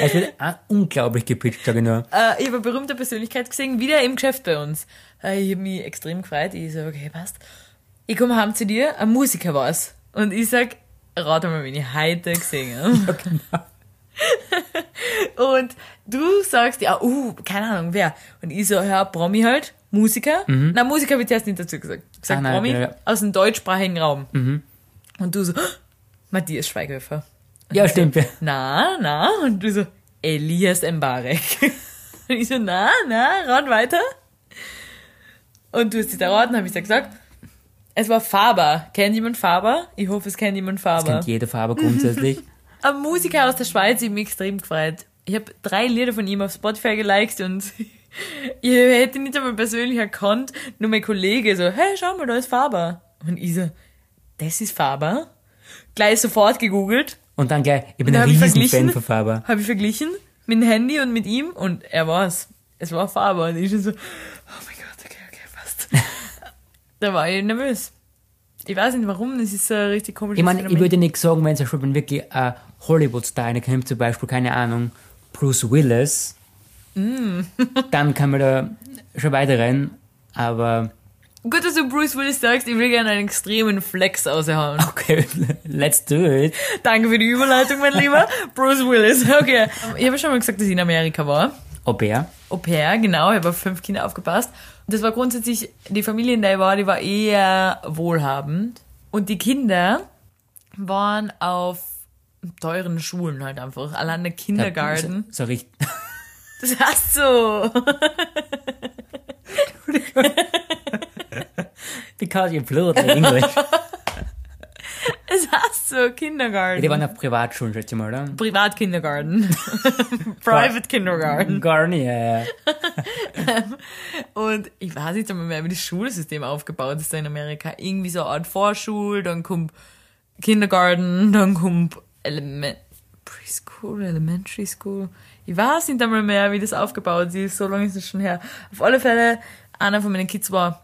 Es wird auch unglaublich gepitcht, sage ich nur. äh, ich habe eine berühmte Persönlichkeit gesehen, wieder im Geschäft bei uns. Äh, ich habe mich extrem gefreut. Ich so, okay, passt. Ich komme heim zu dir, ein Musiker war's. Und ich sag, rate mal, wen ich heute gesehen habe. Und du sagst, ja, uh, keine Ahnung, wer. Und ich so, ja, Promi halt, Musiker. Na, Musiker ich zuerst nicht dazu gesagt. Ich gesagt, Ah, nein, Promi okay, ja. aus dem deutschsprachigen Raum. Und du so, Matthias Schweighöfer. Ja, stimmt. Ja. Na, na. Und du so, Elias Mbarek. Und ich so, na, na, ran weiter. Und du hast dich erraten, habe ich dir gesagt. Es war Faber. Kennt jemand Faber? Ich hoffe, es kennt jemand Faber. kennt jede Farbe grundsätzlich. Ein Musiker aus der Schweiz, ich mich extrem gefreut. Ich habe drei Lieder von ihm auf Spotify geliked und ich hätte ihn nicht einmal persönlich erkannt. Nur mein Kollege so, hey, schau mal, da ist Faber. Und ich so, das ist Faber? Gleich sofort gegoogelt, Und dann gleich, ich bin ein Riesenfan von Faber. habe ich verglichen mit dem Handy und mit ihm und er war's. Es war Faber und ich schon so, oh mein Gott, okay, okay, passt. Da war ich nervös. Ich weiß nicht warum, das ist so ein richtig komisches Ich meine, ich würde nicht sagen, wenn es schon wenn wirklich ein Hollywood-Star reinkommt, zum Beispiel, keine Ahnung, Bruce Willis, Mm. dann kann man da schon weiterrennen, aber Gut, dass du Bruce Willis sagst, ich will gerne einen extremen Flex aushauen. okay, let's do it. Danke für die Überleitung, mein Lieber. Bruce Willis, okay. Ich habe schon mal gesagt, dass ich in Amerika war. Ob er? Au pair, genau, ich habe auf fünf Kinder aufgepasst. Das war grundsätzlich, die Familie, in der ich war, die war eher wohlhabend. Und die Kinder waren auf teuren Schulen halt einfach. Allein der Kindergarten. So, so richtig. Das hast du. Because you're fluent in English. Das hast du, Kindergarten. Die waren auf Privatschulen, schätze ich mal, oder? Privatkindergarten. Private Kindergarten. Gar nicht, ja, ja. Und ich weiß nicht einmal mehr, wie das Schulsystem aufgebaut ist in Amerika. Irgendwie so eine Art Vorschul, dann kommt Kindergarten, dann kommt Element Preschool, Elementary School. Ich weiß nicht einmal mehr, wie das aufgebaut ist. So lange ist es schon her. Auf alle Fälle, einer von meinen Kids war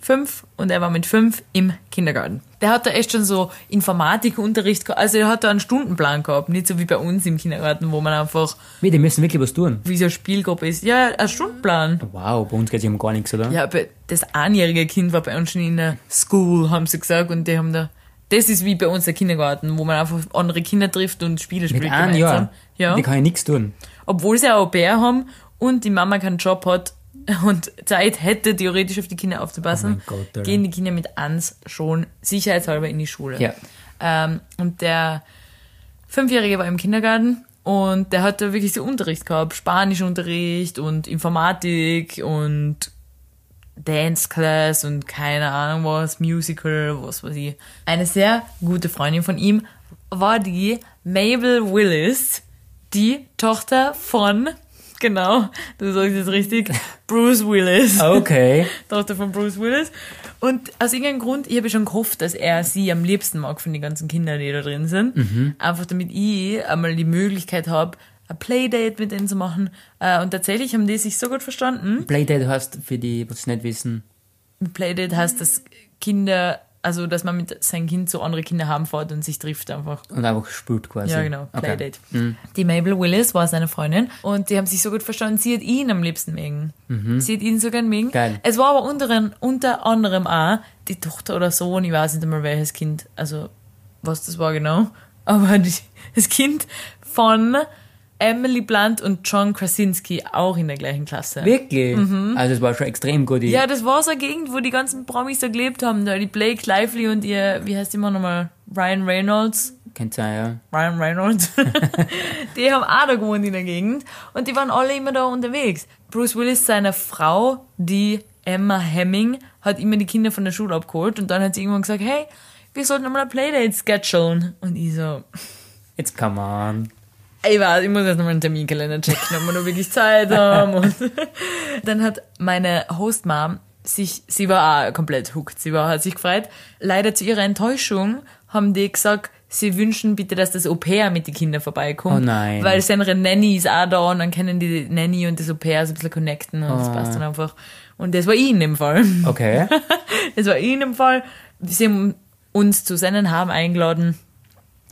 fünf und er war mit fünf im Kindergarten. Der hat da echt schon so Informatikunterricht gehabt. Also er hat da einen Stundenplan gehabt. Nicht so wie bei uns im Kindergarten, wo man einfach Wie, die müssen wirklich was tun. wie so eine Spielgruppe ist. Ja, ein Stundenplan. Wow, bei uns geht es um gar nichts, oder? Ja, aber das einjährige Kind war bei uns schon in der School, haben sie gesagt, und die haben da das ist wie bei uns der Kindergarten, wo man einfach andere Kinder trifft und Spiele Mit spielt einem Jahr. Ja. Die kann ich nichts tun. Obwohl sie ein Au-pair haben und die Mama keinen Job hat und Zeit hätte, theoretisch auf die Kinder aufzupassen, Oh Gott, gehen die Kinder mit eins schon sicherheitshalber in die Schule. Ja. Ähm, und der Fünfjährige war im Kindergarten und der hat da wirklich so Unterricht gehabt, Spanischunterricht und Informatik und Dance Class und keine Ahnung was, Musical, was weiß ich. Eine sehr gute Freundin von ihm war die Mabel Willis, die Tochter von, genau, du sagst es richtig, Bruce Willis. Okay. Tochter von Bruce Willis. Und aus irgendeinem Grund, ich habe schon gehofft, dass er sie am liebsten mag von den ganzen Kindern, die da drin sind. Einfach damit ich einmal die Möglichkeit habe, ein Playdate mit denen zu machen. Äh, Und tatsächlich haben die sich so gut verstanden. Playdate heißt, für die, was es nicht wissen, Playdate heißt, dass Kinder, also dass man mit seinem Kind so andere Kinder haben fährt und sich trifft einfach. und einfach spielt quasi. Ja, genau, Okay. Playdate. Die Mabel Willis war seine Freundin und die haben sich so gut verstanden, sie hat ihn am liebsten mögen. Sie hat ihn so gern mögen. Geil. Es war aber unter, unter anderem auch die Tochter oder Sohn, ich weiß nicht einmal welches Kind, also was das war genau, aber die, das Kind von Emily Blunt und John Krasinski auch in der gleichen Klasse. Wirklich? Also es war schon extrem gut. Mhm. Ja, das war so eine Gegend, wo die ganzen Promis da gelebt haben. Da die Blake Lively und ihr, wie heißt die immer nochmal? Ryan Reynolds. Kennt sein, Ryan Reynolds. die haben auch da gewohnt in der Gegend. Und die waren alle immer da unterwegs. Bruce Willis, seine Frau, die Emma Hemming, hat immer die Kinder von der Schule abgeholt. Und dann hat sie irgendwann gesagt, hey, wir sollten mal ein Playdate schedulen. Und ich so, ja. Jetzt come on. Ich weiß, ich muss jetzt nochmal einen Terminkalender checken, ob wir noch wirklich Zeit haben. Und dann hat meine Hostmom sich, sie war auch komplett hooked, sie war, hat sich gefreut. Leider zu ihrer Enttäuschung haben die gesagt, sie wünschen bitte, dass das Au-pair mit den Kindern vorbeikommt. Oh nein. Weil seine Nanny ist auch da und dann können die Nanny und das Au-pair so ein bisschen connecten und das Oh. passt dann einfach. Und das war ich in dem Fall. Okay. Das war in dem Fall. Sie haben uns zu seinen Haben eingeladen.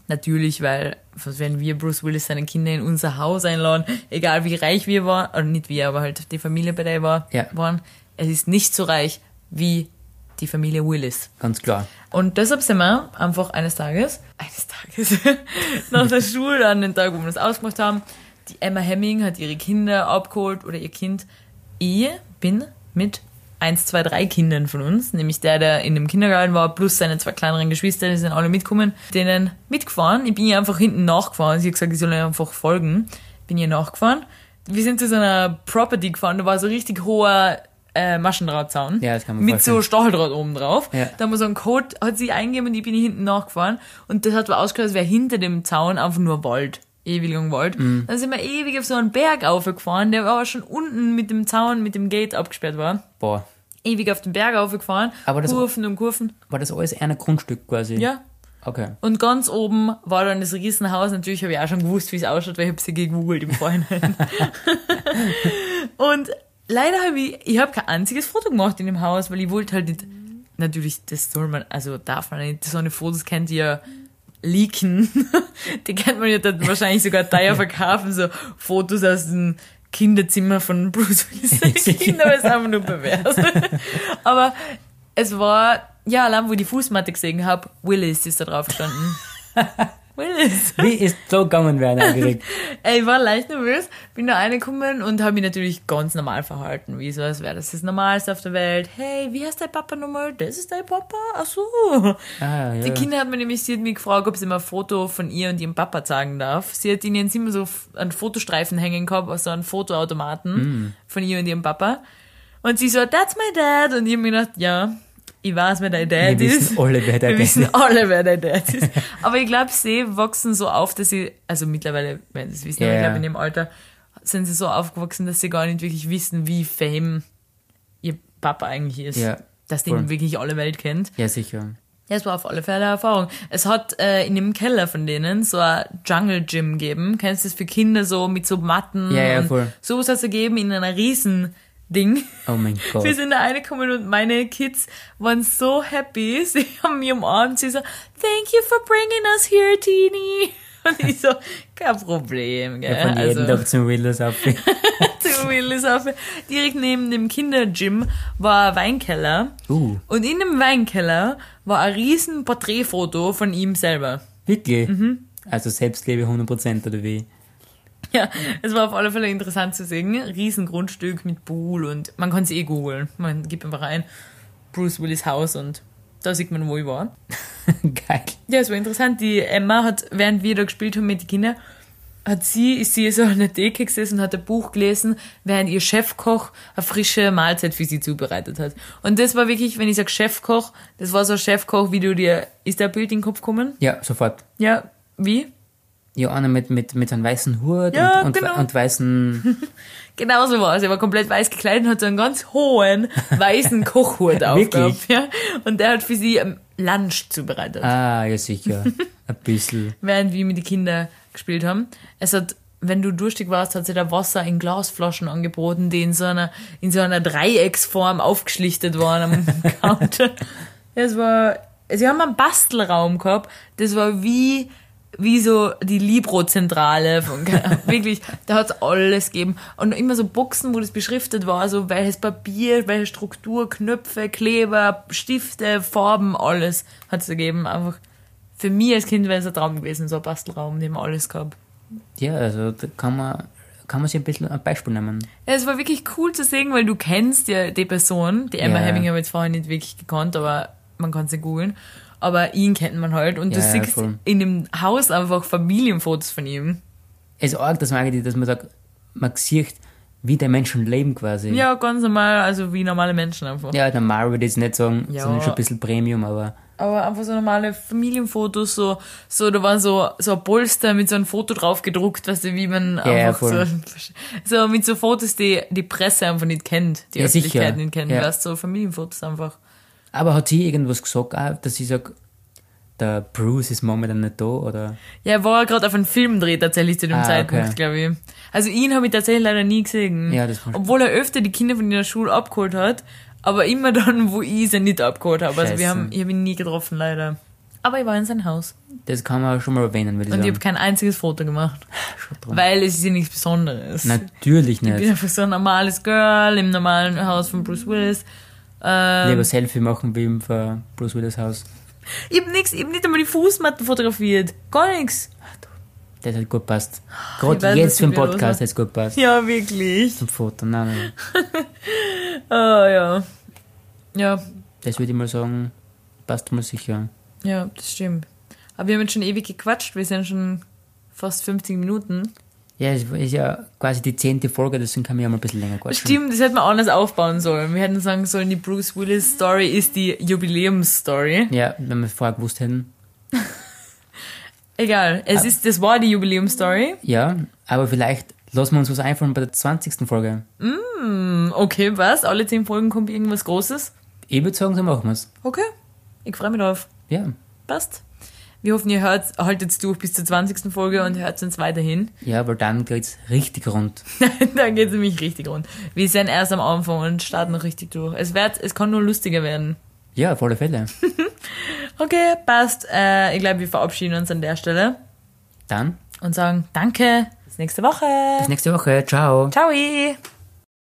Natürlich, weil, was werden wir Bruce Willis seine Kinder in unser Haus einladen, egal wie reich wir waren, oder nicht wir, aber halt die Familie bei der war, Ja. waren. Es ist nicht so reich wie die Familie Willis. Ganz klar. Und deshalb sind wir einfach eines Tages, eines Tages, nach der Schule, an den Tag, wo wir das ausgemacht haben, die Emma Hemming hat ihre Kinder abgeholt oder ihr Kind. Ich bin mit eins, zwei, drei Kindern von uns, nämlich der, der in dem Kindergarten war, plus seine zwei kleineren Geschwister, die sind alle mitgekommen, denen mitgefahren. Ich bin ihr einfach hinten nachgefahren. Sie hat gesagt, ich soll ihr einfach folgen. Bin ihr nachgefahren. Wir sind zu so einer Property gefahren, da war so richtig hoher äh, Maschendrahtzaun. Ja, das kann man Mit so vorstellen. Stahldraht oben drauf. Ja. Da haben wir so einen Code, hat sie eingegeben und ich bin hier hinten nachgefahren. Und das hat aber ausgeschaut, als wäre hinter dem Zaun einfach nur Wald. Ewig lang Wald. Mhm. Dann sind wir ewig auf so einen Berg aufgefahren, der aber schon unten mit dem Zaun, mit dem Gate abgesperrt war. Boah. Ewig auf den Berg aufgefahren. Aber das- Kurven und Kurven. War das alles ein Grundstück quasi? Ja. Okay. Und ganz oben war dann das Riesenhaus. Natürlich habe ich auch schon gewusst, wie es ausschaut, weil ich habe sie gegoogelt im Vorhinein. und leider habe ich, ich habe kein einziges Foto gemacht in dem Haus, weil ich wollte halt nicht, natürlich, das soll man, also darf man nicht, so eine Fotos kennt ihr ja leaken. Die kennt man ja dann wahrscheinlich sogar teuer verkaufen, so Fotos aus dem Kinderzimmer von Bruce Willis Kinder, es einfach nur pervers. Aber es war, ja, allein wo ich die Fußmatte gesehen habe, Willis ist da drauf gestanden. Willis. Wie ist so gegangen werden aufgeregt? Ey, ich war leicht nervös, bin da reingekommen und habe mich natürlich ganz normal verhalten, wie so, als wäre das das Normalste auf der Welt. Hey, wie heißt dein Papa nochmal? Das ist dein Papa? Ach so. Ah, ja. Die Kinder hat mir nämlich, sie hat mich gefragt, ob sie mal ein Foto von ihr und ihrem Papa zeigen darf. Sie hat in ihrem Zimmer so einen Fotostreifen hängen gehabt, also einen Fotoautomaten von ihr und ihrem Papa. Und sie so, that's my dad. Und ich hab mir gedacht, ja, ich weiß, wer dein Dad Wir ist. wissen alle, wer der Wir Dad wissen ist. alle, wer dein Dad ist. Aber ich glaube, sie wachsen so auf, dass sie, also mittlerweile, wenn sie es wissen, Ja, aber ich glaube, in dem Alter sind sie so aufgewachsen, dass sie gar nicht wirklich wissen, wie fame ihr Papa eigentlich ist. Ja, Dass den wirklich alle Welt kennt. Ja, sicher. Ja, es war auf alle Fälle eine Erfahrung. Es hat äh, in dem Keller von denen so ein Jungle Gym gegeben. Kennst du das für Kinder so mit so Matten? Ja, ja, und voll. Sowas hat es gegeben in einer riesen Ding. Oh mein Gott. Wir sind da reingekommen und meine Kids waren so happy. Sie haben mich umarmt. Sie so, thank you for bringing us here, Teenie. Und ich so, kein Problem, gell. Ja, von jedem also, Tag zum Willis auf. zum Willis auf. Direkt neben dem Kindergym war ein Weinkeller. Uh, Und in dem Weinkeller war ein riesen Porträtfoto von ihm selber. wirklich? Mhm. Also Selbstliebe 100% oder wie? Ja, es war auf alle Fälle interessant zu sehen. Riesen Grundstück mit Pool und man kann es eh googeln. Man gibt einfach rein Bruce Willis Haus und da sieht man, wo ich war. Geil. Ja, es war interessant. Die Emma hat, während wir da gespielt haben mit den Kindern, hat sie, ist sie so an der Decke gesessen und hat ein Buch gelesen, während ihr Chefkoch eine frische Mahlzeit für sie zubereitet hat. Und das war wirklich, wenn ich sage Chefkoch, das war so ein Chefkoch, wie du dir, ist der Bild in den Kopf gekommen? Ja, sofort. Ja, wie? Ja, einer mit, mit, mit einem weißen Hut Ja, und, und, genau. und weißen. Genau so war es. Er war komplett weiß gekleidet und hat so einen ganz hohen weißen Kochhut aufgehabt. Ja? Und der hat für sie ähm, Lunch zubereitet. Ah, ja, sicher. Ein bisschen. während wir mit den Kindern gespielt haben. Es hat, wenn du durstig warst, hat sie da Wasser in Glasflaschen angeboten, die in so einer, in so einer Dreiecksform aufgeschlichtet waren am Counter. Es war, sie haben einen Bastelraum gehabt, das war wie, wie so die Libro-Zentrale von, wirklich, da hat's alles gegeben. Und immer so Boxen, wo das beschriftet war, so welches Papier, welche Struktur, Knöpfe, Kleber, Stifte, Farben, alles hat's gegeben. Einfach, für mich als Kind wäre es ein Traum gewesen, so ein Bastelraum, den man alles gehabt. Ja, also da kann man, kann man sich ein bisschen ein Beispiel nehmen. Ja, es war wirklich cool zu sehen, weil du kennst ja die Person, die Emma Ja. Hemming habe ich jetzt vorher nicht wirklich gekannt, aber man kann sie googeln. Aber ihn kennt man halt und du Ja, ja, siehst voll. in dem Haus einfach Familienfotos von ihm. Es ist arg, dass man eigentlich, dass man sagt, man sieht, wie die Menschen leben quasi. Ja, ganz normal, also wie normale Menschen einfach. Ja, normal würde ich jetzt nicht sagen, Ja. sondern schon ein bisschen Premium, aber Aber einfach so normale Familienfotos, so, so, da war so, so ein Polster mit so einem Foto drauf gedruckt, weißt du, wie man ja, einfach voll. so, so mit so Fotos, die die Presse einfach nicht kennt, die Ja, Öffentlichkeit sicher. nicht kennt, Ja. weißt du, so Familienfotos einfach. Aber hat sie irgendwas gesagt, auch, dass sie sagt, der Bruce ist momentan nicht da, oder? Ja, er war gerade auf einem Film dreht tatsächlich zu dem Ah, Zeitpunkt, okay. glaube ich. Also ihn habe ich tatsächlich leider nie gesehen. Ja, das Obwohl er öfter die Kinder von der Schule abgeholt hat, aber immer dann, wo ich sie nicht abgeholt habe. Also wir haben, ich habe ihn nie getroffen, leider. Aber ich war in sein Haus. Das kann man schon mal erwähnen, würde ich Und ich sagen. habe kein einziges Foto gemacht. Weil es ist ja nichts Besonderes. Natürlich Ich bin nicht. einfach so ein normales Girl im normalen Haus von Bruce Willis. Ähm, Lieber Selfie machen wie im für Bruce Willis Haus. ich hab nix, ich hab nicht einmal die Fußmatten fotografiert. Gar nichts. Das hat gut passt. Ich Gerade weiß, jetzt für den ich Podcast hat es gut passt. Ja, wirklich. Zum Foto. Nein, nein. Ah, ja. Ja, Das würde ich mal sagen, passt mal sicher. ja, das stimmt. Aber wir haben jetzt schon ewig gequatscht. Wir sind schon fast 50 Minuten. Ja, es ist ja quasi die zehnte Folge, deswegen kann man ja mal ein bisschen länger quatschen. Stimmt, das hätten wir anders aufbauen sollen. Wir hätten sagen sollen, die Bruce Willis Story ist die Jubiläumsstory. Ja, wenn wir es vorher gewusst hätten. Egal, es ist, das war die Jubiläumsstory. Ja, aber vielleicht lassen wir uns was einfallen bei der 20. Folge. Hm, Okay, was? Alle 10 Folgen kommt irgendwas Großes? Ich würde sagen, so machen wir es. Okay, ich freue mich drauf. Ja. Passt. Wir hoffen, ihr hört, haltet durch bis zur 20. Folge und hört uns weiterhin. Ja, weil dann geht's richtig rund. Dann geht es nämlich richtig rund. Wir sind erst am Anfang und starten noch richtig durch. Es wird, es kann nur lustiger werden. Ja, auf alle Fälle. Okay, passt. Äh, ich glaube, wir verabschieden uns an der Stelle Dann und sagen Danke. Bis nächste Woche. bis nächste Woche. Ciao. Ciao.